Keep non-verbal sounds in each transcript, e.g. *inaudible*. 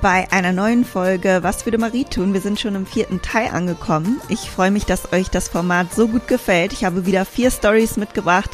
bei einer neuen Folge Was würde Marie tun? Wir sind schon im vierten Teil angekommen. Ich freue mich, dass euch das Format so gut gefällt. Ich habe wieder vier Stories mitgebracht,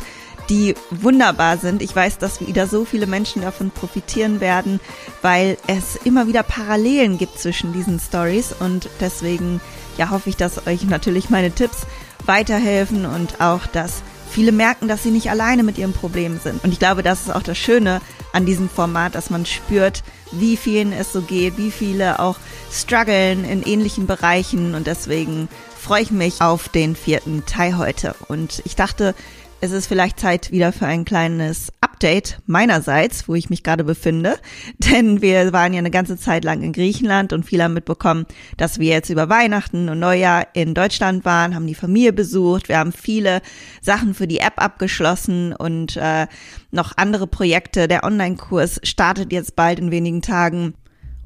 die wunderbar sind. Ich weiß, dass wieder so viele Menschen davon profitieren werden, weil es immer wieder Parallelen gibt zwischen diesen Stories und deswegen ja hoffe ich, dass euch natürlich meine Tipps weiterhelfen und auch, dass viele merken, dass sie nicht alleine mit ihrem Problem sind. Und ich glaube, das ist auch das Schöne an diesem Format, dass man spürt, wie vielen es so geht, wie viele auch strugglen in ähnlichen Bereichen und deswegen freue ich mich auf den vierten Teil heute. Und ich dachte, es ist vielleicht Zeit wieder für ein kleines Update meinerseits, wo ich mich gerade befinde. *laughs* Denn wir waren ja eine ganze Zeit lang in Griechenland und viele haben mitbekommen, dass wir jetzt über Weihnachten und Neujahr in Deutschland waren, haben die Familie besucht. Wir haben viele Sachen für die App abgeschlossen und äh, noch andere Projekte. Der Online-Kurs startet jetzt bald in wenigen Tagen.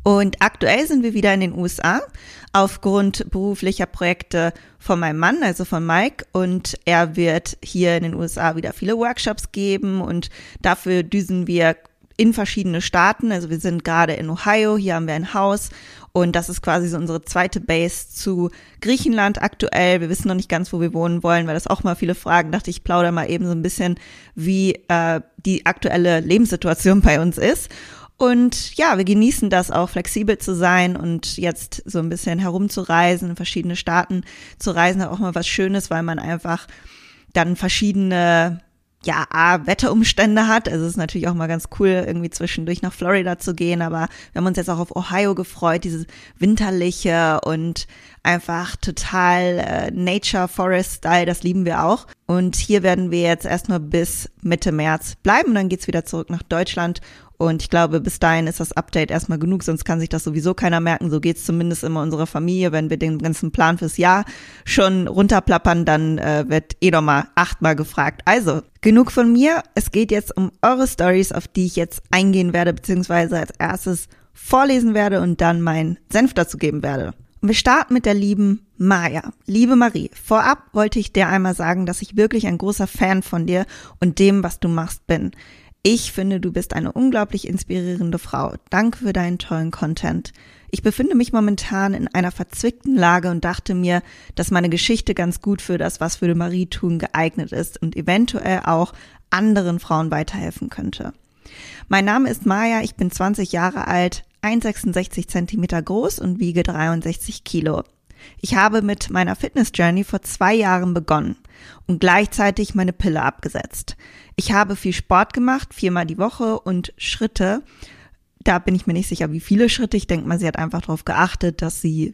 Und aktuell sind wir wieder in den USA aufgrund beruflicher Projekte von meinem Mann, also von Mike. Und er wird hier in den USA wieder viele Workshops geben und dafür düsen wir in verschiedene Staaten. Also wir sind gerade in Ohio, hier haben wir ein Haus und das ist quasi so unsere zweite Base zu Griechenland aktuell. Wir wissen noch nicht ganz, wo wir wohnen wollen, weil das auch mal viele Fragen. Dachte ich, plaudere mal eben so ein bisschen, wie äh, die aktuelle Lebenssituation bei uns ist. Und ja, wir genießen das auch, flexibel zu sein und jetzt so ein bisschen herumzureisen, verschiedene Staaten zu reisen, auch mal was Schönes, weil man einfach dann verschiedene ja, A, Wetterumstände hat. Also es ist natürlich auch mal ganz cool, irgendwie zwischendurch nach Florida zu gehen, aber wir haben uns jetzt auch auf Ohio gefreut, dieses winterliche und einfach total äh, Nature Forest Style, das lieben wir auch. Und hier werden wir jetzt erstmal bis Mitte März bleiben, dann geht's wieder zurück nach Deutschland und ich glaube, bis dahin ist das Update erstmal genug, sonst kann sich das sowieso keiner merken. So geht's zumindest immer unserer Familie. Wenn wir den ganzen Plan fürs Jahr schon runterplappern, dann äh, wird eh nochmal achtmal gefragt. Also, genug von mir. Es geht jetzt um eure Stories, auf die ich jetzt eingehen werde, beziehungsweise als erstes vorlesen werde und dann meinen Senf dazu geben werde. Und wir starten mit der lieben Maya. Liebe Marie, vorab wollte ich dir einmal sagen, dass ich wirklich ein großer Fan von dir und dem, was du machst, bin. Ich finde, du bist eine unglaublich inspirierende Frau. Danke für deinen tollen Content. Ich befinde mich momentan in einer verzwickten Lage und dachte mir, dass meine Geschichte ganz gut für das, was würde Marie tun, geeignet ist und eventuell auch anderen Frauen weiterhelfen könnte. Mein Name ist Maya, ich bin 20 Jahre alt, 1,66 Zentimeter groß und wiege 63 Kilo. Ich habe mit meiner Fitness Journey vor zwei Jahren begonnen und gleichzeitig meine Pille abgesetzt. Ich habe viel Sport gemacht, viermal die Woche und Schritte. Da bin ich mir nicht sicher, wie viele Schritte. Ich denke mal, sie hat einfach darauf geachtet, dass sie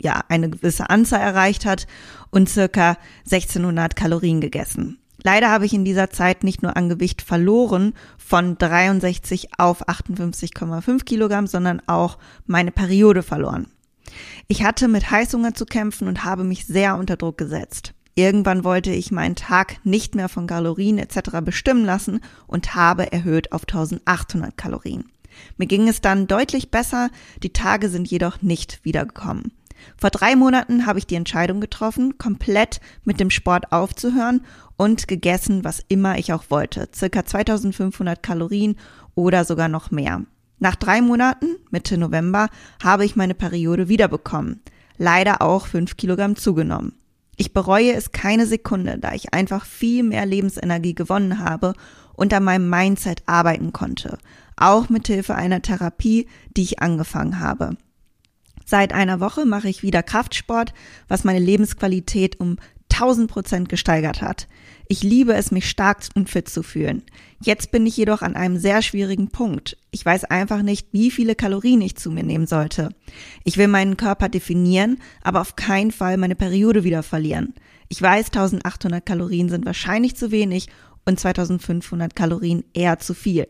ja eine gewisse Anzahl erreicht hat und circa 1600 Kalorien gegessen. Leider habe ich in dieser Zeit nicht nur an Gewicht verloren von 63 auf 58,5 Kilogramm, sondern auch meine Periode verloren. Ich hatte mit Heißhunger zu kämpfen und habe mich sehr unter Druck gesetzt. Irgendwann wollte ich meinen Tag nicht mehr von Kalorien etc. bestimmen lassen und habe erhöht auf 1800 Kalorien. Mir ging es dann deutlich besser, die Tage sind jedoch nicht wiedergekommen. Vor drei Monaten habe ich die Entscheidung getroffen, komplett mit dem Sport aufzuhören und gegessen, was immer ich auch wollte. Circa 2500 Kalorien oder sogar noch mehr. Nach drei Monaten, Mitte November, habe ich meine Periode wiederbekommen. Leider auch fünf Kilogramm zugenommen. Ich bereue es keine Sekunde, da ich einfach viel mehr Lebensenergie gewonnen habe und an meinem Mindset arbeiten konnte, auch mit Hilfe einer Therapie, die ich angefangen habe. Seit einer Woche mache ich wieder Kraftsport, was meine Lebensqualität um 1000 Prozent gesteigert hat. Ich liebe es, mich stark und fit zu fühlen. Jetzt bin ich jedoch an einem sehr schwierigen Punkt. Ich weiß einfach nicht, wie viele Kalorien ich zu mir nehmen sollte. Ich will meinen Körper definieren, aber auf keinen Fall meine Periode wieder verlieren. Ich weiß, 1800 Kalorien sind wahrscheinlich zu wenig und 2500 Kalorien eher zu viel.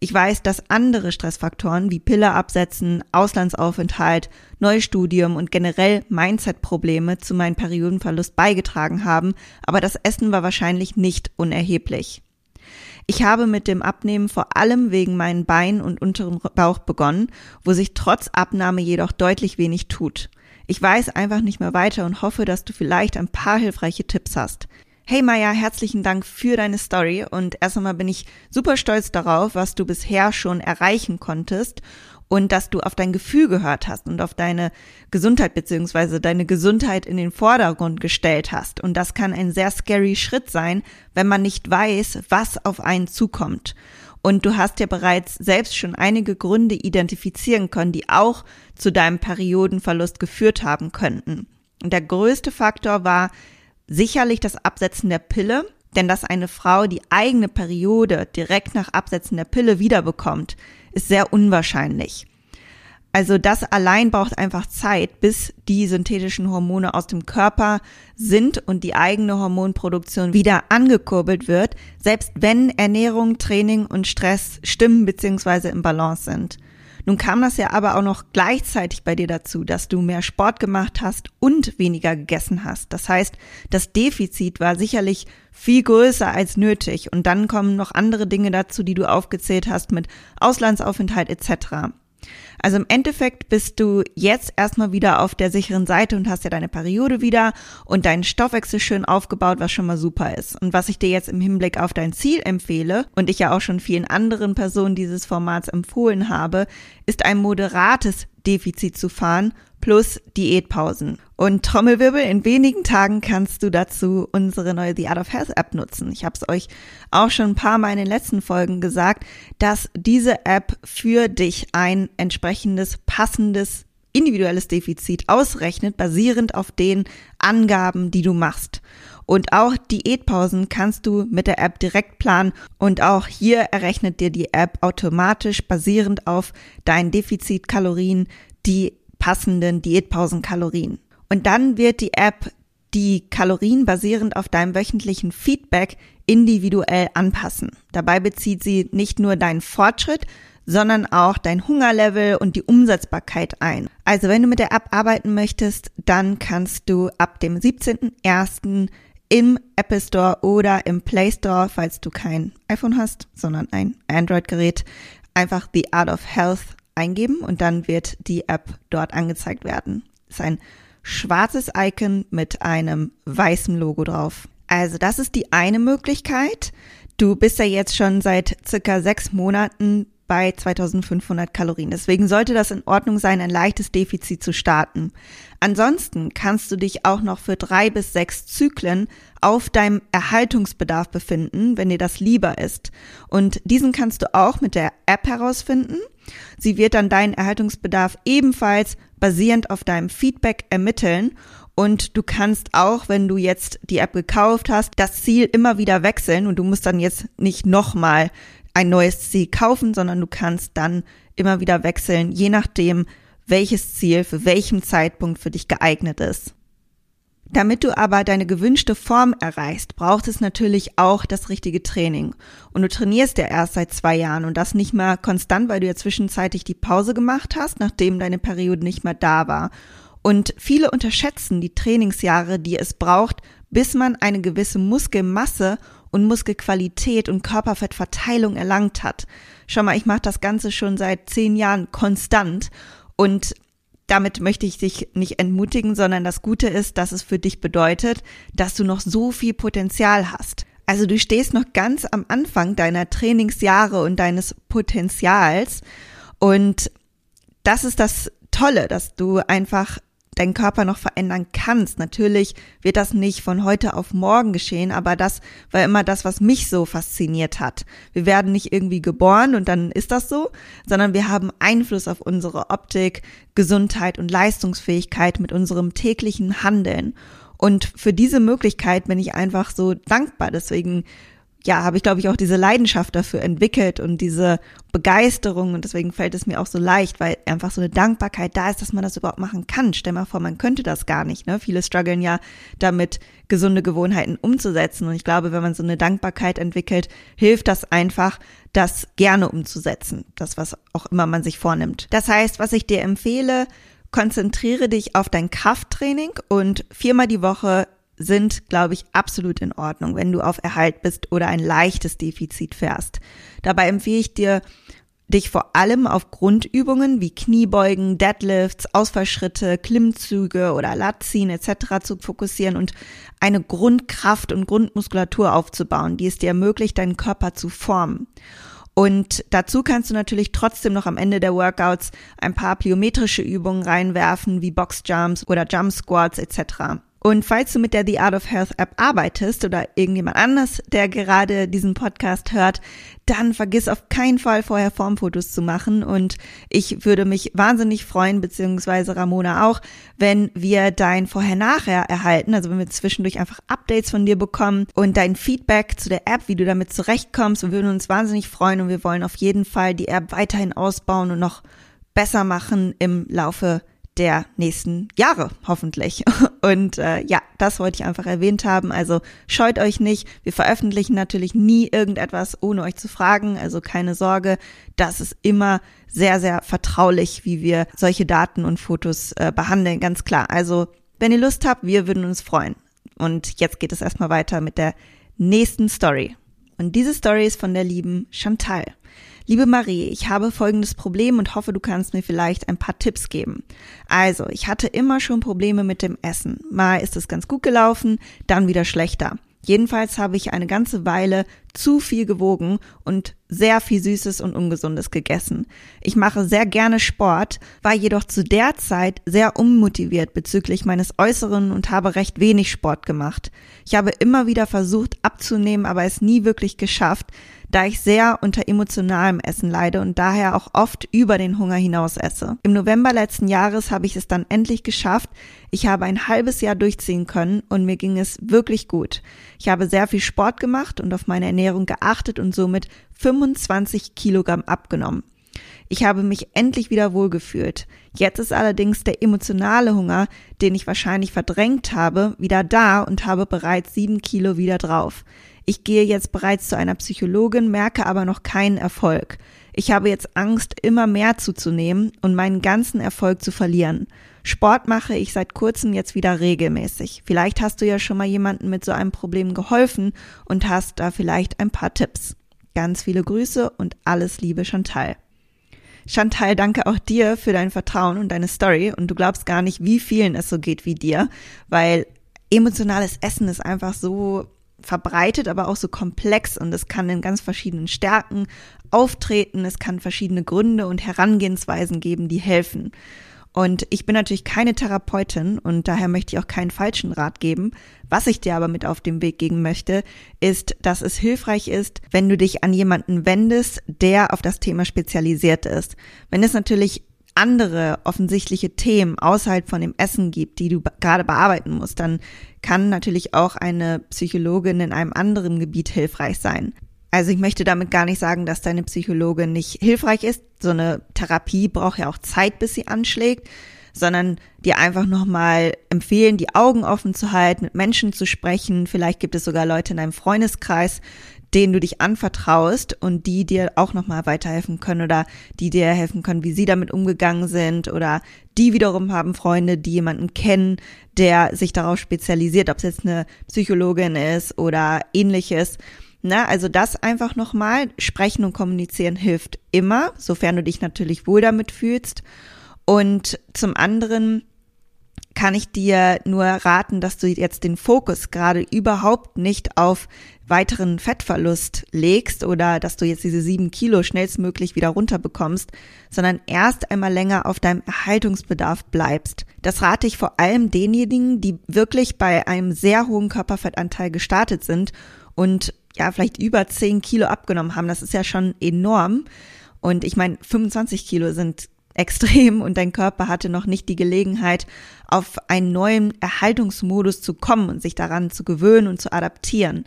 Ich weiß, dass andere Stressfaktoren wie Pille absetzen, Auslandsaufenthalt, Neustudium und generell Mindset-Probleme zu meinem Periodenverlust beigetragen haben, aber das Essen war wahrscheinlich nicht unerheblich. Ich habe mit dem Abnehmen vor allem wegen meinen Beinen und unterem Bauch begonnen, wo sich trotz Abnahme jedoch deutlich wenig tut. Ich weiß einfach nicht mehr weiter und hoffe, dass du vielleicht ein paar hilfreiche Tipps hast. Hey Maya, herzlichen Dank für deine Story und erst einmal bin ich super stolz darauf, was du bisher schon erreichen konntest und dass du auf dein Gefühl gehört hast und auf deine Gesundheit beziehungsweise deine Gesundheit in den Vordergrund gestellt hast. Und das kann ein sehr scary Schritt sein, wenn man nicht weiß, was auf einen zukommt. Und du hast ja bereits selbst schon einige Gründe identifizieren können, die auch zu deinem Periodenverlust geführt haben könnten. Und der größte Faktor war sicherlich das Absetzen der Pille, denn dass eine Frau die eigene Periode direkt nach Absetzen der Pille wiederbekommt, ist sehr unwahrscheinlich. Also das allein braucht einfach Zeit, bis die synthetischen Hormone aus dem Körper sind und die eigene Hormonproduktion wieder angekurbelt wird, selbst wenn Ernährung, Training und Stress stimmen bzw. im Balance sind. Nun kam das ja aber auch noch gleichzeitig bei dir dazu, dass du mehr Sport gemacht hast und weniger gegessen hast. Das heißt, das Defizit war sicherlich viel größer als nötig. Und dann kommen noch andere Dinge dazu, die du aufgezählt hast mit Auslandsaufenthalt etc. Also im Endeffekt bist du jetzt erstmal wieder auf der sicheren Seite und hast ja deine Periode wieder und deinen Stoffwechsel schön aufgebaut, was schon mal super ist. Und was ich dir jetzt im Hinblick auf dein Ziel empfehle und ich ja auch schon vielen anderen Personen dieses Formats empfohlen habe, ist ein moderates Defizit zu fahren plus Diätpausen. Und Trommelwirbel, in wenigen Tagen kannst du dazu unsere neue The Art of Health App nutzen. Ich habe es euch auch schon ein paar Mal in den letzten Folgen gesagt, dass diese App für dich ein entsprechendes, passendes, individuelles Defizit ausrechnet, basierend auf den Angaben, die du machst. Und auch Diätpausen kannst du mit der App direkt planen und auch hier errechnet dir die App automatisch basierend auf deinen Defizitkalorien die passenden Diätpausenkalorien. Und dann wird die App die Kalorien basierend auf deinem wöchentlichen Feedback individuell anpassen. Dabei bezieht sie nicht nur deinen Fortschritt, sondern auch dein Hungerlevel und die Umsetzbarkeit ein. Also wenn du mit der App arbeiten möchtest, dann kannst du ab dem 17.01. im Apple Store oder im Play Store, falls du kein iPhone hast, sondern ein Android-Gerät, einfach The Art of Health eingeben und dann wird die App dort angezeigt werden. Das ist ein schwarzes Icon mit einem weißen Logo drauf. Also das ist die eine Möglichkeit. Du bist ja jetzt schon seit circa sechs Monaten bei 2500 Kalorien. Deswegen sollte das in Ordnung sein, ein leichtes Defizit zu starten. Ansonsten kannst du dich auch noch für drei bis sechs Zyklen auf deinem Erhaltungsbedarf befinden, wenn dir das lieber ist. Und diesen kannst du auch mit der App herausfinden. Sie wird dann deinen Erhaltungsbedarf ebenfalls basierend auf deinem Feedback ermitteln und du kannst auch, wenn du jetzt die App gekauft hast, das Ziel immer wieder wechseln und du musst dann jetzt nicht nochmal ein neues Ziel kaufen, sondern du kannst dann immer wieder wechseln, je nachdem, welches Ziel für welchen Zeitpunkt für dich geeignet ist. Damit du aber deine gewünschte Form erreichst, braucht es natürlich auch das richtige Training. Und du trainierst ja erst seit zwei Jahren und das nicht mehr konstant, weil du ja zwischenzeitlich die Pause gemacht hast, nachdem deine Periode nicht mehr da war. Und viele unterschätzen die Trainingsjahre, die es braucht, bis man eine gewisse Muskelmasse und Muskelqualität und Körperfettverteilung erlangt hat. Schau mal, ich mache das Ganze schon seit zehn Jahren konstant und damit möchte ich dich nicht entmutigen, sondern das Gute ist, dass es für dich bedeutet, dass du noch so viel Potenzial hast. Also du stehst noch ganz am Anfang deiner Trainingsjahre und deines Potenzials und das ist das Tolle, dass du einfach deinen Körper noch verändern kannst. Natürlich wird das nicht von heute auf morgen geschehen, aber das war immer das, was mich so fasziniert hat. Wir werden nicht irgendwie geboren und dann ist das so, sondern wir haben Einfluss auf unsere Optik, Gesundheit und Leistungsfähigkeit mit unserem täglichen Handeln. Und für diese Möglichkeit bin ich einfach so dankbar. Deswegen ja, habe ich, glaube ich, auch diese Leidenschaft dafür entwickelt und diese Begeisterung und deswegen fällt es mir auch so leicht, weil einfach so eine Dankbarkeit da ist, dass man das überhaupt machen kann. Stell mal vor, man könnte das gar nicht. Ne? Viele strugglen ja damit, gesunde Gewohnheiten umzusetzen und ich glaube, wenn man so eine Dankbarkeit entwickelt, hilft das einfach, das gerne umzusetzen. Das, was auch immer man sich vornimmt. Das heißt, was ich dir empfehle, konzentriere dich auf dein Krafttraining und viermal die Woche sind, glaube ich, absolut in Ordnung, wenn du auf Erhalt bist oder ein leichtes Defizit fährst. Dabei empfehle ich dir, dich vor allem auf Grundübungen wie Kniebeugen, Deadlifts, Ausfallschritte, Klimmzüge oder Latziehen etc. zu fokussieren und eine Grundkraft und Grundmuskulatur aufzubauen, die es dir ermöglicht, deinen Körper zu formen. Und dazu kannst du natürlich trotzdem noch am Ende der Workouts ein paar plyometrische Übungen reinwerfen, wie Boxjumps oder Jump Squats etc. Und falls du mit der The Art of Health App arbeitest oder irgendjemand anders, der gerade diesen Podcast hört, dann vergiss auf keinen Fall vorher Formfotos zu machen. Und ich würde mich wahnsinnig freuen, beziehungsweise Ramona auch, wenn wir dein Vorher-Nachher erhalten, also wenn wir zwischendurch einfach Updates von dir bekommen und dein Feedback zu der App, wie du damit zurechtkommst. Wir würden uns wahnsinnig freuen und wir wollen auf jeden Fall die App weiterhin ausbauen und noch besser machen im Laufe der nächsten Jahre, hoffentlich. *laughs* Und äh, ja, das wollte ich einfach erwähnt haben. Also scheut euch nicht. Wir veröffentlichen natürlich nie irgendetwas, ohne euch zu fragen. Also keine Sorge. Das ist immer sehr, sehr vertraulich, wie wir solche Daten und Fotos äh, behandeln. Ganz klar. Also wenn ihr Lust habt, wir würden uns freuen. Und jetzt geht es erstmal weiter mit der nächsten Story. Und diese Story ist von der lieben Chantal. Liebe Marie, ich habe folgendes Problem und hoffe, du kannst mir vielleicht ein paar Tipps geben. Also, ich hatte immer schon Probleme mit dem Essen. Mal ist es ganz gut gelaufen, dann wieder schlechter. Jedenfalls habe ich eine ganze Weile zu viel gewogen und sehr viel Süßes und Ungesundes gegessen. Ich mache sehr gerne Sport, war jedoch zu der Zeit sehr unmotiviert bezüglich meines Äußeren und habe recht wenig Sport gemacht. Ich habe immer wieder versucht abzunehmen, aber es nie wirklich geschafft, da ich sehr unter emotionalem Essen leide und daher auch oft über den Hunger hinaus esse. Im November letzten Jahres habe ich es dann endlich geschafft. Ich habe ein halbes Jahr durchziehen können und mir ging es wirklich gut. Ich habe sehr viel Sport gemacht und auf meine Ernährung geachtet und somit 25 Kilogramm abgenommen. Ich habe mich endlich wieder wohlgefühlt. Jetzt ist allerdings der emotionale Hunger, den ich wahrscheinlich verdrängt habe, wieder da und habe bereits sieben Kilo wieder drauf. Ich gehe jetzt bereits zu einer Psychologin, merke aber noch keinen Erfolg. Ich habe jetzt Angst, immer mehr zuzunehmen und meinen ganzen Erfolg zu verlieren. Sport mache ich seit kurzem jetzt wieder regelmäßig. Vielleicht hast du ja schon mal jemanden mit so einem Problem geholfen und hast da vielleicht ein paar Tipps. Ganz viele Grüße und alles Liebe Chantal. Chantal, danke auch dir für dein Vertrauen und deine Story und du glaubst gar nicht, wie vielen es so geht wie dir, weil emotionales Essen ist einfach so verbreitet, aber auch so komplex und es kann in ganz verschiedenen Stärken auftreten. Es kann verschiedene Gründe und Herangehensweisen geben, die helfen. Und ich bin natürlich keine Therapeutin und daher möchte ich auch keinen falschen Rat geben. Was ich dir aber mit auf den Weg geben möchte, ist, dass es hilfreich ist, wenn du dich an jemanden wendest, der auf das Thema spezialisiert ist. Wenn es natürlich andere offensichtliche Themen außerhalb von dem Essen gibt, die du gerade bearbeiten musst, dann kann natürlich auch eine Psychologin in einem anderen Gebiet hilfreich sein. Also ich möchte damit gar nicht sagen, dass deine Psychologin nicht hilfreich ist. So eine Therapie braucht ja auch Zeit, bis sie anschlägt, sondern dir einfach nochmal empfehlen, die Augen offen zu halten, mit Menschen zu sprechen. Vielleicht gibt es sogar Leute in deinem Freundeskreis, denen du dich anvertraust und die dir auch nochmal weiterhelfen können oder die dir helfen können, wie sie damit umgegangen sind oder die wiederum haben Freunde, die jemanden kennen, der sich darauf spezialisiert, ob es jetzt eine Psychologin ist oder ähnliches. Na, also das einfach nochmal sprechen und kommunizieren hilft immer, sofern du dich natürlich wohl damit fühlst. Und zum anderen kann ich dir nur raten, dass du jetzt den Fokus gerade überhaupt nicht auf weiteren Fettverlust legst oder dass du jetzt diese sieben Kilo schnellstmöglich wieder runterbekommst, sondern erst einmal länger auf deinem Erhaltungsbedarf bleibst. Das rate ich vor allem denjenigen, die wirklich bei einem sehr hohen Körperfettanteil gestartet sind und ja, vielleicht über zehn Kilo abgenommen haben. Das ist ja schon enorm. Und ich meine, 25 Kilo sind extrem und dein Körper hatte noch nicht die Gelegenheit, auf einen neuen Erhaltungsmodus zu kommen und sich daran zu gewöhnen und zu adaptieren.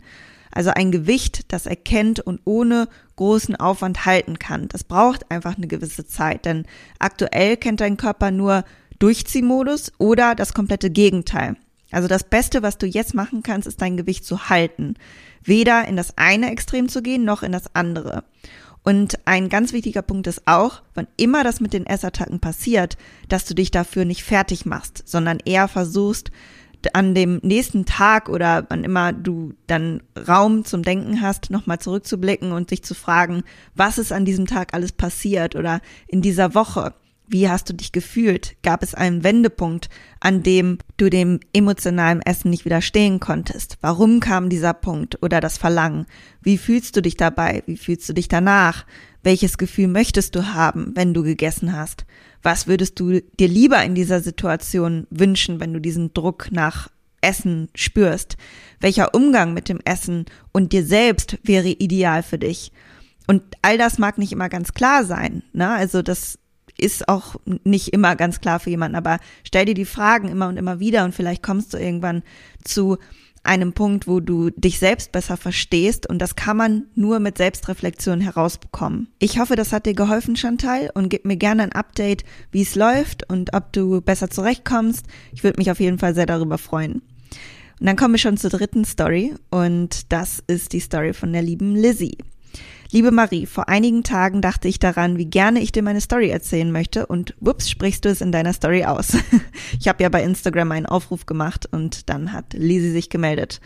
Also ein Gewicht, das er kennt und ohne großen Aufwand halten kann. Das braucht einfach eine gewisse Zeit, denn aktuell kennt dein Körper nur Durchziehmodus oder das komplette Gegenteil. Also das Beste, was du jetzt machen kannst, ist dein Gewicht zu halten. Weder in das eine Extrem zu gehen, noch in das andere. Und ein ganz wichtiger Punkt ist auch, wann immer das mit den Essattacken passiert, dass du dich dafür nicht fertig machst, sondern eher versuchst, an dem nächsten Tag oder wann immer du dann Raum zum Denken hast, nochmal zurückzublicken und sich zu fragen, was ist an diesem Tag alles passiert oder in dieser Woche. Wie hast du dich gefühlt? Gab es einen Wendepunkt, an dem du dem emotionalen Essen nicht widerstehen konntest? Warum kam dieser Punkt oder das Verlangen? Wie fühlst du dich dabei? Wie fühlst du dich danach? Welches Gefühl möchtest du haben, wenn du gegessen hast? Was würdest du dir lieber in dieser Situation wünschen, wenn du diesen Druck nach Essen spürst? Welcher Umgang mit dem Essen und dir selbst wäre ideal für dich? Und all das mag nicht immer ganz klar sein. Ne? Also das ist auch nicht immer ganz klar für jemanden, aber stell dir die Fragen immer und immer wieder und vielleicht kommst du irgendwann zu einem Punkt, wo du dich selbst besser verstehst und das kann man nur mit Selbstreflexion herausbekommen. Ich hoffe, das hat dir geholfen, Chantal, und gib mir gerne ein Update, wie es läuft und ob du besser zurechtkommst. Ich würde mich auf jeden Fall sehr darüber freuen. Und dann kommen wir schon zur dritten Story und das ist die Story von der lieben Lizzie. Liebe Marie, vor einigen Tagen dachte ich daran, wie gerne ich dir meine Story erzählen möchte und wups, sprichst du es in deiner Story aus. *laughs* ich habe ja bei Instagram einen Aufruf gemacht und dann hat Lisi sich gemeldet.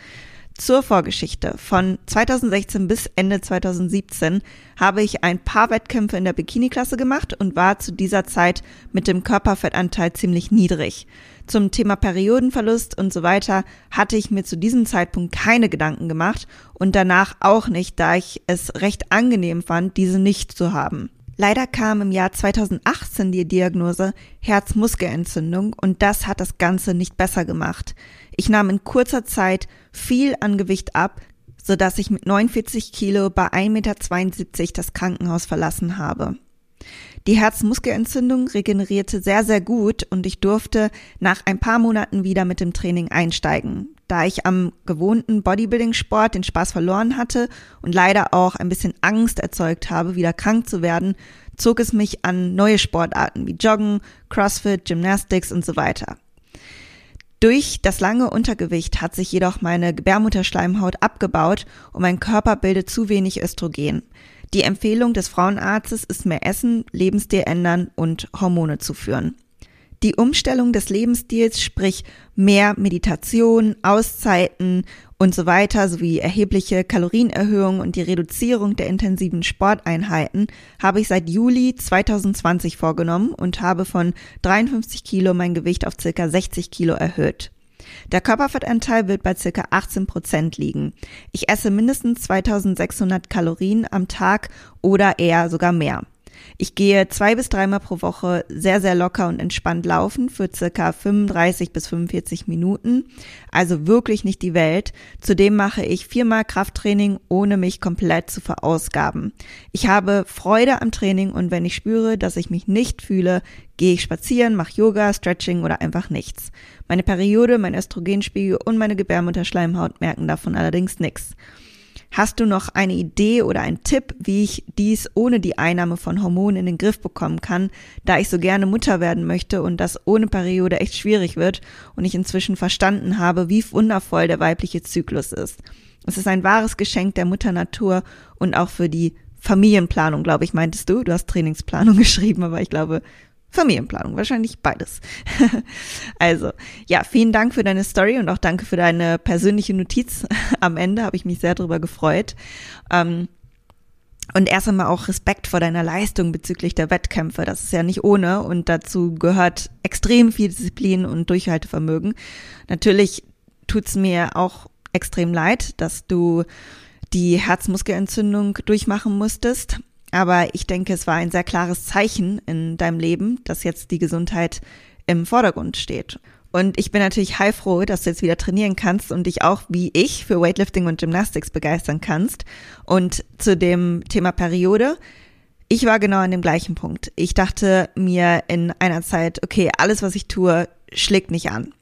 Zur Vorgeschichte. Von 2016 bis Ende 2017 habe ich ein paar Wettkämpfe in der Bikini-Klasse gemacht und war zu dieser Zeit mit dem Körperfettanteil ziemlich niedrig. Zum Thema Periodenverlust und so weiter hatte ich mir zu diesem Zeitpunkt keine Gedanken gemacht und danach auch nicht, da ich es recht angenehm fand, diese nicht zu haben. Leider kam im Jahr 2018 die Diagnose Herzmuskelentzündung und das hat das Ganze nicht besser gemacht. Ich nahm in kurzer Zeit viel an Gewicht ab, sodass ich mit 49 Kilo bei 1,72 Meter das Krankenhaus verlassen habe. Die Herzmuskelentzündung regenerierte sehr, sehr gut und ich durfte nach ein paar Monaten wieder mit dem Training einsteigen. Da ich am gewohnten Bodybuilding-Sport den Spaß verloren hatte und leider auch ein bisschen Angst erzeugt habe, wieder krank zu werden, zog es mich an neue Sportarten wie Joggen, CrossFit, Gymnastics und so weiter. Durch das lange Untergewicht hat sich jedoch meine Gebärmutterschleimhaut abgebaut und mein Körper bildet zu wenig Östrogen. Die Empfehlung des Frauenarztes ist mehr essen, Lebensstil ändern und Hormone zuführen. Die Umstellung des Lebensstils, sprich mehr Meditation, Auszeiten und so weiter sowie erhebliche Kalorienerhöhung und die Reduzierung der intensiven Sporteinheiten habe ich seit Juli 2020 vorgenommen und habe von 53 Kilo mein Gewicht auf circa 60 Kilo erhöht. Der Körperfettanteil wird bei circa 18 Prozent liegen. Ich esse mindestens 2600 Kalorien am Tag oder eher sogar mehr. Ich gehe zwei bis dreimal pro Woche sehr, sehr locker und entspannt laufen für circa 35 bis 45 Minuten. Also wirklich nicht die Welt. Zudem mache ich viermal Krafttraining, ohne mich komplett zu verausgaben. Ich habe Freude am Training und wenn ich spüre, dass ich mich nicht fühle, gehe ich spazieren, mache Yoga, Stretching oder einfach nichts. Meine Periode, mein Östrogenspiegel und meine Gebärmutterschleimhaut merken davon allerdings nichts. Hast du noch eine Idee oder einen Tipp, wie ich dies ohne die Einnahme von Hormonen in den Griff bekommen kann, da ich so gerne Mutter werden möchte und das ohne Periode echt schwierig wird und ich inzwischen verstanden habe, wie wundervoll der weibliche Zyklus ist. Es ist ein wahres Geschenk der Mutter Natur und auch für die Familienplanung, glaube ich, meintest du. Du hast Trainingsplanung *laughs* geschrieben, aber ich glaube, Familienplanung, wahrscheinlich beides. *laughs* also, ja, vielen Dank für deine Story und auch danke für deine persönliche Notiz. *laughs* Am Ende habe ich mich sehr darüber gefreut. Ähm, und erst einmal auch Respekt vor deiner Leistung bezüglich der Wettkämpfe. Das ist ja nicht ohne und dazu gehört extrem viel Disziplin und Durchhaltevermögen. Natürlich tut's mir auch extrem leid, dass du die Herzmuskelentzündung durchmachen musstest. Aber ich denke, es war ein sehr klares Zeichen in deinem Leben, dass jetzt die Gesundheit im Vordergrund steht. Und ich bin natürlich heilfroh, dass du jetzt wieder trainieren kannst und dich auch wie ich für Weightlifting und Gymnastics begeistern kannst. Und zu dem Thema Periode. Ich war genau an dem gleichen Punkt. Ich dachte mir in einer Zeit, okay, alles, was ich tue, schlägt nicht an.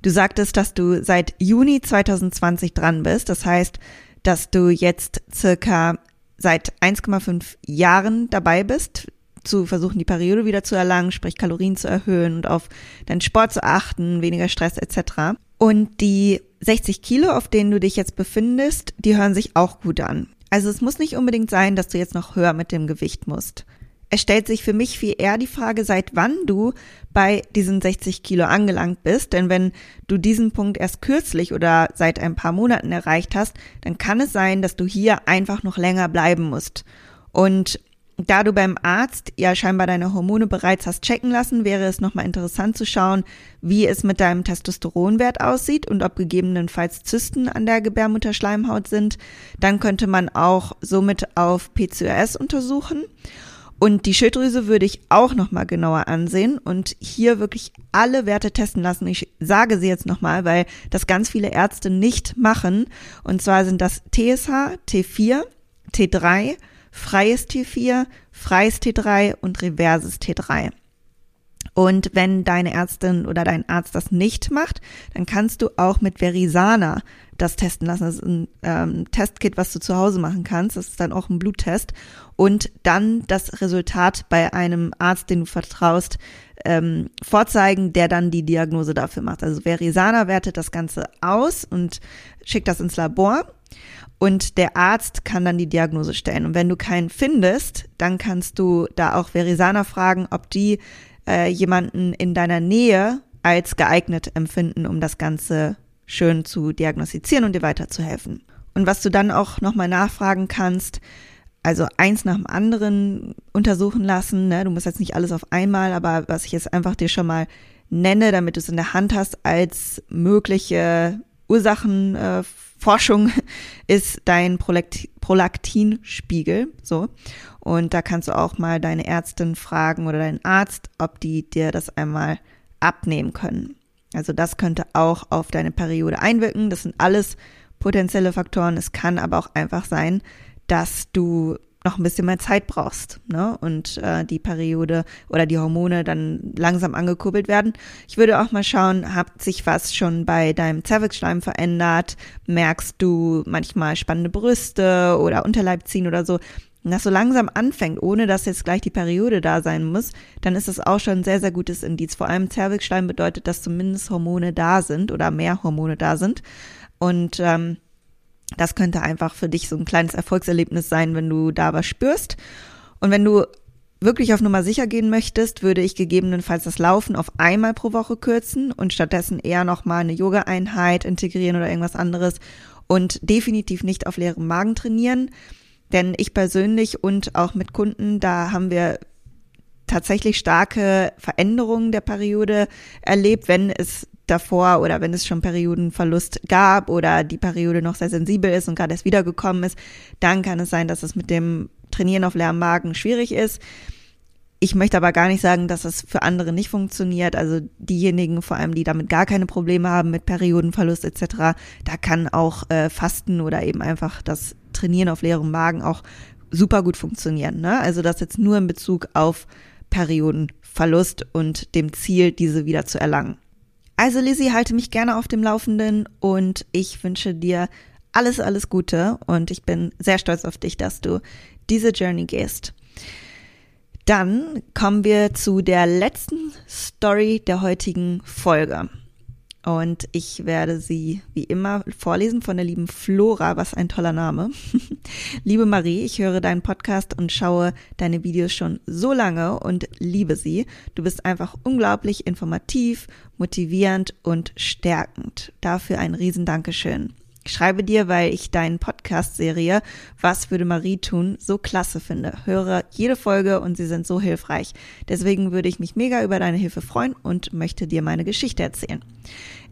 Du sagtest, dass du seit Juni 2020 dran bist. Das heißt, dass du jetzt circa seit 1,5 Jahren dabei bist, zu versuchen, die Periode wieder zu erlangen, sprich Kalorien zu erhöhen und auf deinen Sport zu achten, weniger Stress etc. Und die 60 Kilo, auf denen du dich jetzt befindest, die hören sich auch gut an. Also es muss nicht unbedingt sein, dass du jetzt noch höher mit dem Gewicht musst. Es stellt sich für mich viel eher die Frage, seit wann du bei diesen 60 Kilo angelangt bist. Denn wenn du diesen Punkt erst kürzlich oder seit ein paar Monaten erreicht hast, dann kann es sein, dass du hier einfach noch länger bleiben musst. Und da du beim Arzt ja scheinbar deine Hormone bereits hast checken lassen, wäre es nochmal interessant zu schauen, wie es mit deinem Testosteronwert aussieht und ob gegebenenfalls Zysten an der Gebärmutterschleimhaut sind. Dann könnte man auch somit auf PCOS untersuchen. Und die Schilddrüse würde ich auch nochmal genauer ansehen und hier wirklich alle Werte testen lassen. Ich sage sie jetzt nochmal, weil das ganz viele Ärzte nicht machen. Und zwar sind das TSH, T4, T3, freies T4, freies T3 und reverses T3. Und wenn deine Ärztin oder dein Arzt das nicht macht, dann kannst du auch mit Verisana das testen lassen. Das ist ein ähm, Testkit, was du zu Hause machen kannst. Das ist dann auch ein Bluttest. Und dann das Resultat bei einem Arzt, den du vertraust, ähm, vorzeigen, der dann die Diagnose dafür macht. Also Verisana wertet das Ganze aus und schickt das ins Labor und der Arzt kann dann die Diagnose stellen. Und wenn du keinen findest, dann kannst du da auch Verisana fragen, ob die äh, jemanden in deiner Nähe als geeignet empfinden, um das Ganze schön zu diagnostizieren und dir weiterzuhelfen. Und was du dann auch nochmal nachfragen kannst, also eins nach dem anderen untersuchen lassen. Ne? Du musst jetzt nicht alles auf einmal, aber was ich jetzt einfach dir schon mal nenne, damit du es in der Hand hast als mögliche Ursachenforschung äh, *laughs* ist dein Prolaktinspiegel. So. Und da kannst du auch mal deine Ärztin fragen oder deinen Arzt, ob die dir das einmal abnehmen können. Also das könnte auch auf deine Periode einwirken. Das sind alles potenzielle Faktoren. Es kann aber auch einfach sein, dass du noch ein bisschen mehr Zeit brauchst, ne? Und äh, die Periode oder die Hormone dann langsam angekurbelt werden. Ich würde auch mal schauen, hat sich was schon bei deinem Zervixschleim verändert? Merkst du manchmal spannende Brüste oder Unterleibziehen oder so? Wenn das so langsam anfängt, ohne dass jetzt gleich die Periode da sein muss, dann ist das auch schon ein sehr, sehr gutes Indiz. Vor allem Zervixschleim bedeutet, dass zumindest Hormone da sind oder mehr Hormone da sind. Und ähm, das könnte einfach für dich so ein kleines Erfolgserlebnis sein, wenn du da was spürst. Und wenn du wirklich auf Nummer sicher gehen möchtest, würde ich gegebenenfalls das Laufen auf einmal pro Woche kürzen und stattdessen eher nochmal eine Yoga-Einheit integrieren oder irgendwas anderes und definitiv nicht auf leerem Magen trainieren. Denn ich persönlich und auch mit Kunden, da haben wir tatsächlich starke Veränderungen der Periode erlebt, wenn es davor oder wenn es schon Periodenverlust gab oder die Periode noch sehr sensibel ist und gerade erst wiedergekommen ist, dann kann es sein, dass es mit dem Trainieren auf leerem Magen schwierig ist. Ich möchte aber gar nicht sagen, dass es für andere nicht funktioniert. Also diejenigen vor allem, die damit gar keine Probleme haben mit Periodenverlust etc., da kann auch äh, Fasten oder eben einfach das Trainieren auf leerem Magen auch super gut funktionieren. Ne? Also das jetzt nur in Bezug auf Periodenverlust und dem Ziel, diese wieder zu erlangen. Also Lizzie, halte mich gerne auf dem Laufenden und ich wünsche dir alles, alles Gute und ich bin sehr stolz auf dich, dass du diese Journey gehst. Dann kommen wir zu der letzten Story der heutigen Folge. Und ich werde sie wie immer vorlesen von der lieben Flora, was ein toller Name. *laughs* liebe Marie, ich höre deinen Podcast und schaue deine Videos schon so lange und liebe sie. Du bist einfach unglaublich informativ, motivierend und stärkend. Dafür ein Riesendankeschön. Ich schreibe dir, weil ich deinen Podcast-Serie Was würde Marie tun so klasse finde. Höre jede Folge und sie sind so hilfreich. Deswegen würde ich mich mega über deine Hilfe freuen und möchte dir meine Geschichte erzählen.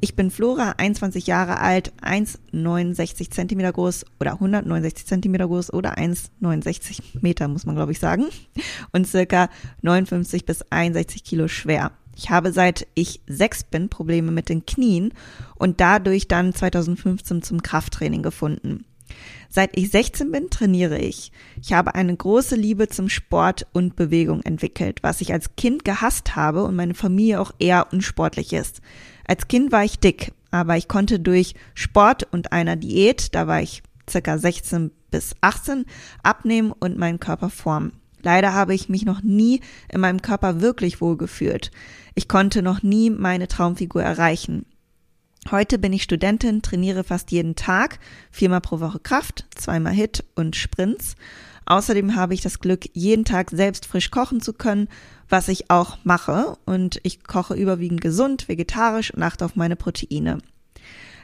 Ich bin Flora, 21 Jahre alt, 1,69 Zentimeter groß oder 169 Zentimeter groß oder 1,69 Meter, muss man glaube ich sagen. Und circa 59 bis 61 Kilo schwer. Ich habe seit ich sechs bin Probleme mit den Knien und dadurch dann 2015 zum Krafttraining gefunden. Seit ich 16 bin, trainiere ich. Ich habe eine große Liebe zum Sport und Bewegung entwickelt, was ich als Kind gehasst habe und meine Familie auch eher unsportlich ist. Als Kind war ich dick, aber ich konnte durch Sport und einer Diät, da war ich circa 16 bis 18 abnehmen und meinen Körper formen. Leider habe ich mich noch nie in meinem Körper wirklich wohl gefühlt. Ich konnte noch nie meine Traumfigur erreichen. Heute bin ich Studentin, trainiere fast jeden Tag, viermal pro Woche Kraft, zweimal Hit und Sprints. Außerdem habe ich das Glück, jeden Tag selbst frisch kochen zu können, was ich auch mache. Und ich koche überwiegend gesund, vegetarisch und achte auf meine Proteine.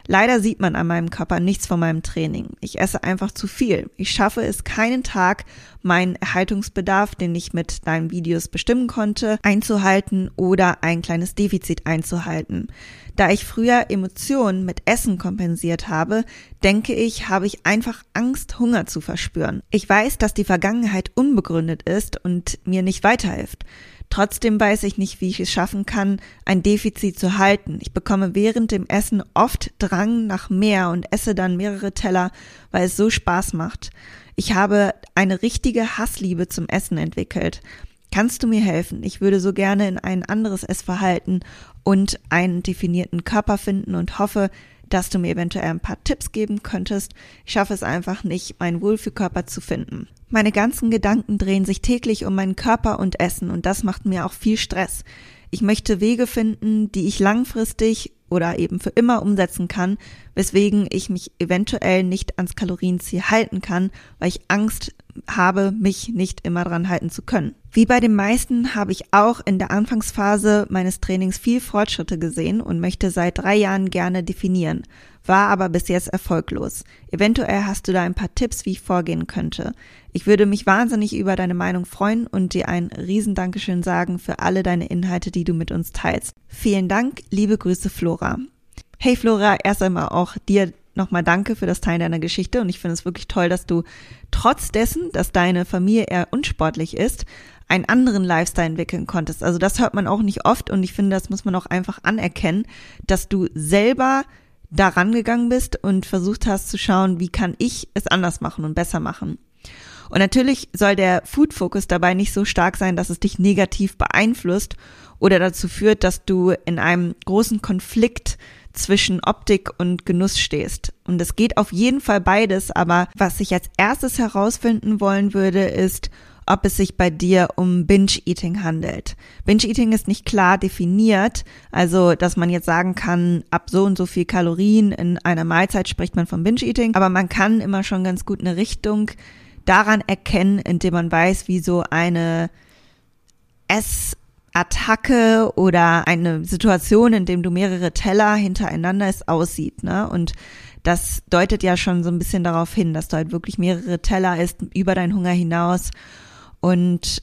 Leider sieht man an meinem Körper nichts von meinem Training. Ich esse einfach zu viel. Ich schaffe es keinen Tag, meinen Erhaltungsbedarf, den ich mit deinen Videos bestimmen konnte, einzuhalten oder ein kleines Defizit einzuhalten. Da ich früher Emotionen mit Essen kompensiert habe, denke ich, habe ich einfach Angst, Hunger zu verspüren. Ich weiß, dass die Vergangenheit unbegründet ist und mir nicht weiterhilft. Trotzdem weiß ich nicht, wie ich es schaffen kann, ein Defizit zu halten. Ich bekomme während dem Essen oft Drang nach mehr und esse dann mehrere Teller, weil es so Spaß macht. Ich habe eine richtige Hassliebe zum Essen entwickelt. Kannst du mir helfen? Ich würde so gerne in ein anderes Essverhalten und einen definierten Körper finden und hoffe, dass du mir eventuell ein paar Tipps geben könntest. Ich schaffe es einfach nicht, meinen Wohlfühlkörper zu finden. Meine ganzen Gedanken drehen sich täglich um meinen Körper und Essen und das macht mir auch viel Stress. Ich möchte Wege finden, die ich langfristig oder eben für immer umsetzen kann, weswegen ich mich eventuell nicht ans Kalorienziel halten kann, weil ich Angst habe, mich nicht immer dran halten zu können. Wie bei den meisten habe ich auch in der Anfangsphase meines Trainings viel Fortschritte gesehen und möchte seit drei Jahren gerne definieren, war aber bis jetzt erfolglos. Eventuell hast du da ein paar Tipps, wie ich vorgehen könnte. Ich würde mich wahnsinnig über deine Meinung freuen und dir ein Riesendankeschön sagen für alle deine Inhalte, die du mit uns teilst. Vielen Dank, liebe Grüße Flora. Hey Flora, erst einmal auch dir nochmal danke für das Teilen deiner Geschichte und ich finde es wirklich toll, dass du trotz dessen, dass deine Familie eher unsportlich ist, einen anderen Lifestyle entwickeln konntest. Also das hört man auch nicht oft und ich finde, das muss man auch einfach anerkennen, dass du selber da rangegangen bist und versucht hast zu schauen, wie kann ich es anders machen und besser machen. Und natürlich soll der Food Focus dabei nicht so stark sein, dass es dich negativ beeinflusst oder dazu führt, dass du in einem großen Konflikt zwischen Optik und Genuss stehst. Und es geht auf jeden Fall beides, aber was ich als erstes herausfinden wollen würde, ist, ob es sich bei dir um Binge-Eating handelt. Binge-Eating ist nicht klar definiert, also dass man jetzt sagen kann, ab so und so viel Kalorien in einer Mahlzeit spricht man von Binge-Eating, aber man kann immer schon ganz gut eine Richtung daran erkennen, indem man weiß, wie so eine Ess Attacke oder eine Situation, in dem du mehrere Teller hintereinander ist, aussieht, ne? Und das deutet ja schon so ein bisschen darauf hin, dass du halt wirklich mehrere Teller isst über deinen Hunger hinaus und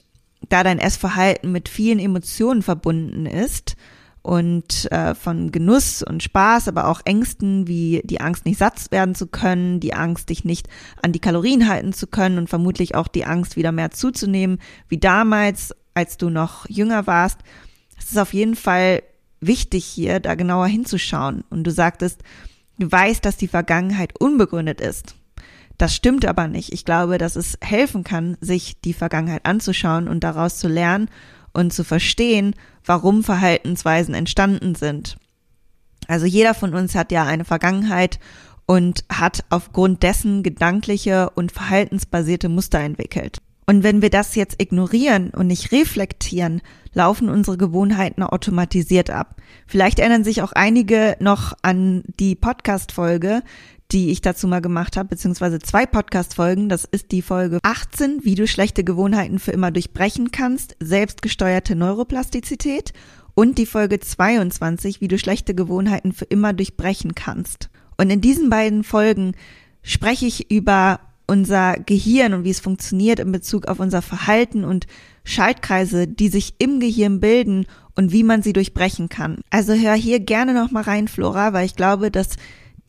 da dein Essverhalten mit vielen Emotionen verbunden ist und äh, von Genuss und Spaß, aber auch Ängsten wie die Angst, nicht satt werden zu können, die Angst, dich nicht an die Kalorien halten zu können und vermutlich auch die Angst, wieder mehr zuzunehmen, wie damals als du noch jünger warst. Es ist auf jeden Fall wichtig hier, da genauer hinzuschauen. Und du sagtest, du weißt, dass die Vergangenheit unbegründet ist. Das stimmt aber nicht. Ich glaube, dass es helfen kann, sich die Vergangenheit anzuschauen und daraus zu lernen und zu verstehen, warum Verhaltensweisen entstanden sind. Also jeder von uns hat ja eine Vergangenheit und hat aufgrund dessen gedankliche und verhaltensbasierte Muster entwickelt. Und wenn wir das jetzt ignorieren und nicht reflektieren, laufen unsere Gewohnheiten automatisiert ab. Vielleicht erinnern sich auch einige noch an die Podcast-Folge, die ich dazu mal gemacht habe, beziehungsweise zwei Podcast-Folgen. Das ist die Folge 18, wie du schlechte Gewohnheiten für immer durchbrechen kannst, selbstgesteuerte Neuroplastizität und die Folge 22, wie du schlechte Gewohnheiten für immer durchbrechen kannst. Und in diesen beiden Folgen spreche ich über unser Gehirn und wie es funktioniert in Bezug auf unser Verhalten und Schaltkreise, die sich im Gehirn bilden und wie man sie durchbrechen kann. Also hör hier gerne noch mal rein, Flora, weil ich glaube, dass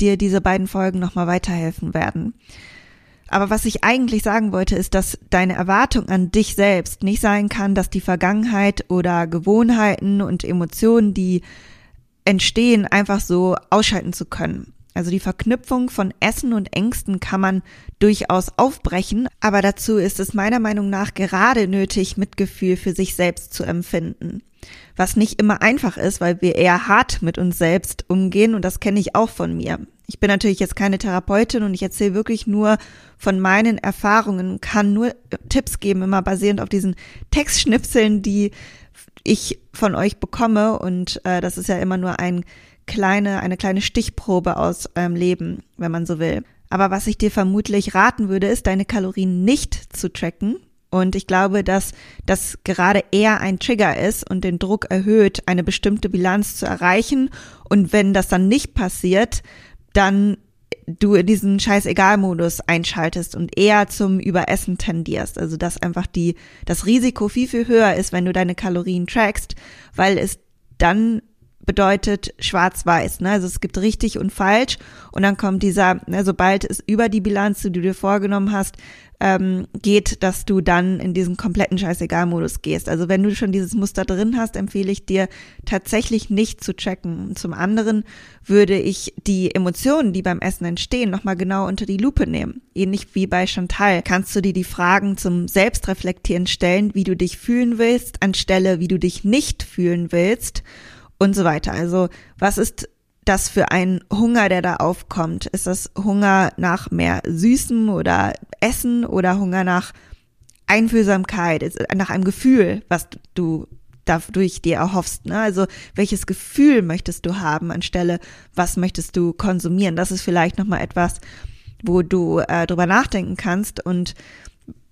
dir diese beiden Folgen noch mal weiterhelfen werden. Aber was ich eigentlich sagen wollte, ist, dass deine Erwartung an dich selbst nicht sein kann, dass die Vergangenheit oder Gewohnheiten und Emotionen, die entstehen, einfach so ausschalten zu können. Also die Verknüpfung von Essen und Ängsten kann man durchaus aufbrechen, aber dazu ist es meiner Meinung nach gerade nötig, Mitgefühl für sich selbst zu empfinden. Was nicht immer einfach ist, weil wir eher hart mit uns selbst umgehen und das kenne ich auch von mir. Ich bin natürlich jetzt keine Therapeutin und ich erzähle wirklich nur von meinen Erfahrungen, kann nur Tipps geben, immer basierend auf diesen Textschnipseln, die ich von euch bekomme. Und äh, das ist ja immer nur ein kleine, eine kleine Stichprobe aus eurem Leben, wenn man so will. Aber was ich dir vermutlich raten würde, ist, deine Kalorien nicht zu tracken. Und ich glaube, dass das gerade eher ein Trigger ist und den Druck erhöht, eine bestimmte Bilanz zu erreichen. Und wenn das dann nicht passiert, dann du in diesen Scheiß-Egal-Modus einschaltest und eher zum Überessen tendierst. Also dass einfach die, das Risiko viel, viel höher ist, wenn du deine Kalorien trackst, weil es dann bedeutet schwarz-weiß. Ne? Also es gibt richtig und falsch und dann kommt dieser, ne, sobald es über die Bilanz, die du dir vorgenommen hast, ähm, geht, dass du dann in diesen kompletten Scheißegal-Modus gehst. Also wenn du schon dieses Muster drin hast, empfehle ich dir tatsächlich nicht zu checken. zum anderen würde ich die Emotionen, die beim Essen entstehen, nochmal genau unter die Lupe nehmen. Ähnlich wie bei Chantal kannst du dir die Fragen zum Selbstreflektieren stellen, wie du dich fühlen willst, anstelle wie du dich nicht fühlen willst und so weiter. Also was ist das für ein Hunger, der da aufkommt? Ist das Hunger nach mehr Süßem oder Essen oder Hunger nach Einfühlsamkeit, nach einem Gefühl, was du dadurch dir erhoffst. Ne? Also welches Gefühl möchtest du haben anstelle, was möchtest du konsumieren? Das ist vielleicht nochmal etwas, wo du äh, drüber nachdenken kannst und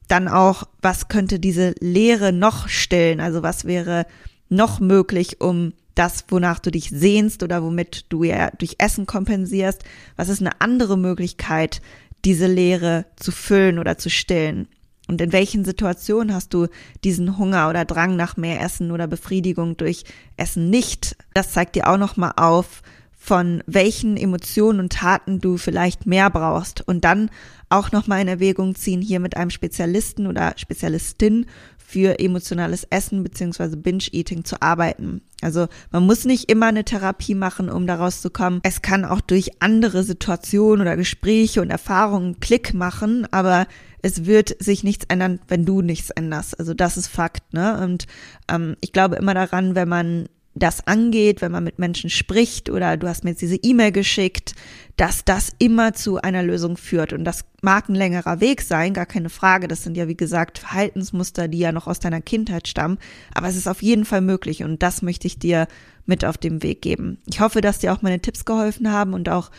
dann auch, was könnte diese Leere noch stillen? Also was wäre noch möglich, um das, wonach du dich sehnst oder womit du ja durch Essen kompensierst? Was ist eine andere Möglichkeit, diese Leere zu füllen oder zu stillen? Und in welchen Situationen hast du diesen Hunger oder Drang nach mehr Essen oder Befriedigung durch Essen nicht? Das zeigt dir auch nochmal auf, von welchen Emotionen und Taten du vielleicht mehr brauchst und dann auch nochmal in Erwägung ziehen, hier mit einem Spezialisten oder Spezialistin für emotionales Essen beziehungsweise Binge-Eating zu arbeiten. Also man muss nicht immer eine Therapie machen, um daraus zu kommen. Es kann auch durch andere Situationen oder Gespräche und Erfahrungen Klick machen, aber es wird sich nichts ändern, wenn du nichts änderst. Also das ist Fakt, ne? Und ähm, ich glaube immer daran, wenn man das angeht, wenn man mit Menschen spricht oder du hast mir jetzt diese E-Mail geschickt, dass das immer zu einer Lösung führt. Und das mag ein längerer Weg sein, gar keine Frage. Das sind ja, wie gesagt, Verhaltensmuster, die ja noch aus deiner Kindheit stammen. Aber es ist auf jeden Fall möglich und das möchte ich dir mit auf dem Weg geben. Ich hoffe, dass dir auch meine Tipps geholfen haben und auch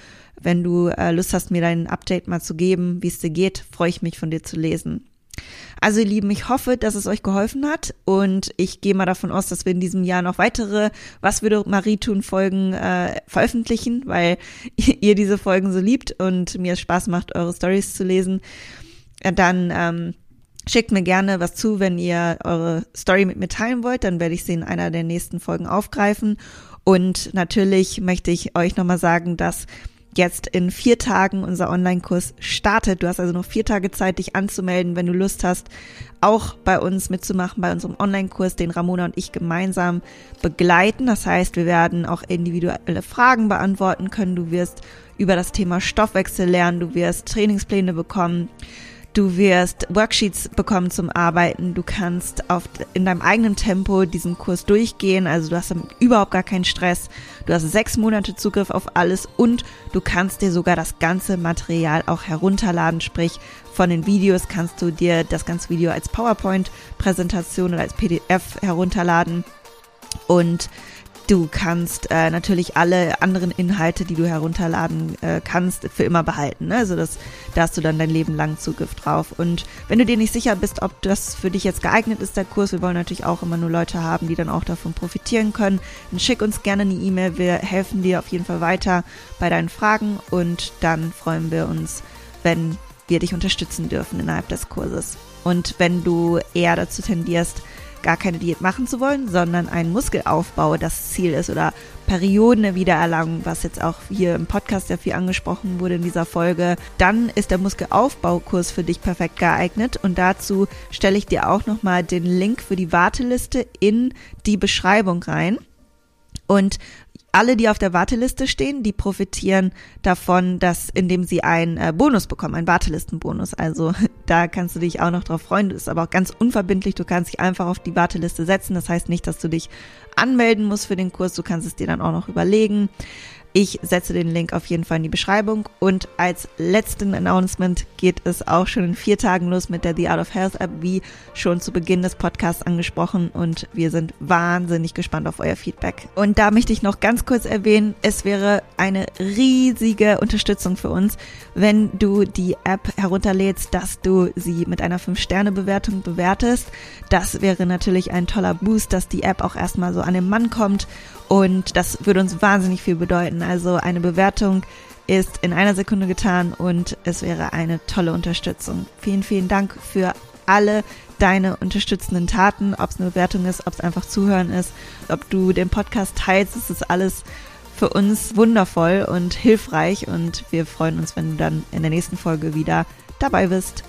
wenn du äh, Lust hast, mir dein Update mal zu geben, wie es dir geht, freue ich mich von dir zu lesen. Also ihr Lieben, ich hoffe, dass es euch geholfen hat und ich gehe mal davon aus, dass wir in diesem Jahr noch weitere Was würde Marie tun Folgen äh, veröffentlichen, weil *laughs* ihr diese Folgen so liebt und mir es Spaß macht, eure Stories zu lesen. Dann ähm, Schickt mir gerne was zu, wenn ihr eure Story mit mir teilen wollt, dann werde ich sie in einer der nächsten Folgen aufgreifen. Und natürlich möchte ich euch nochmal sagen, dass jetzt in vier Tagen unser Online-Kurs startet. Du hast also noch vier Tage Zeit, dich anzumelden, wenn du Lust hast, auch bei uns mitzumachen, bei unserem Online-Kurs, den Ramona und ich gemeinsam begleiten. Das heißt, wir werden auch individuelle Fragen beantworten können. Du wirst über das Thema Stoffwechsel lernen, du wirst Trainingspläne bekommen. Du wirst Worksheets bekommen zum Arbeiten. Du kannst auf, in deinem eigenen Tempo diesen Kurs durchgehen. Also du hast überhaupt gar keinen Stress. Du hast sechs Monate Zugriff auf alles und du kannst dir sogar das ganze Material auch herunterladen. Sprich, von den Videos kannst du dir das ganze Video als PowerPoint-Präsentation oder als PDF herunterladen. Und Du kannst äh, natürlich alle anderen Inhalte, die du herunterladen äh, kannst, für immer behalten. Ne? Also das, da hast du dann dein Leben lang Zugriff drauf. Und wenn du dir nicht sicher bist, ob das für dich jetzt geeignet ist, der Kurs, wir wollen natürlich auch immer nur Leute haben, die dann auch davon profitieren können, dann schick uns gerne eine E-Mail. Wir helfen dir auf jeden Fall weiter bei deinen Fragen und dann freuen wir uns, wenn wir dich unterstützen dürfen innerhalb des Kurses. Und wenn du eher dazu tendierst, gar keine Diät machen zu wollen, sondern ein Muskelaufbau das Ziel ist oder Perioden Wiedererlangung, was jetzt auch hier im Podcast ja viel angesprochen wurde in dieser Folge, dann ist der Muskelaufbaukurs für dich perfekt geeignet und dazu stelle ich dir auch nochmal den Link für die Warteliste in die Beschreibung rein. Und alle, die auf der Warteliste stehen, die profitieren davon, dass indem sie einen äh, Bonus bekommen, einen Wartelistenbonus. Also *laughs* da kannst du dich auch noch drauf freuen. Das ist aber auch ganz unverbindlich. Du kannst dich einfach auf die Warteliste setzen. Das heißt nicht, dass du dich anmelden musst für den Kurs. Du kannst es dir dann auch noch überlegen. Ich setze den Link auf jeden Fall in die Beschreibung. Und als letzten Announcement geht es auch schon in vier Tagen los mit der The Art of Health App, wie schon zu Beginn des Podcasts angesprochen. Und wir sind wahnsinnig gespannt auf euer Feedback. Und da möchte ich noch ganz kurz erwähnen, es wäre eine riesige Unterstützung für uns, wenn du die App herunterlädst, dass du sie mit einer 5-Sterne-Bewertung bewertest. Das wäre natürlich ein toller Boost, dass die App auch erstmal so an den Mann kommt und das würde uns wahnsinnig viel bedeuten. Also eine Bewertung ist in einer Sekunde getan und es wäre eine tolle Unterstützung. Vielen, vielen Dank für alle deine unterstützenden Taten, ob es eine Bewertung ist, ob es einfach zuhören ist, ob du den Podcast teilst, es ist alles für uns wundervoll und hilfreich und wir freuen uns, wenn du dann in der nächsten Folge wieder dabei bist.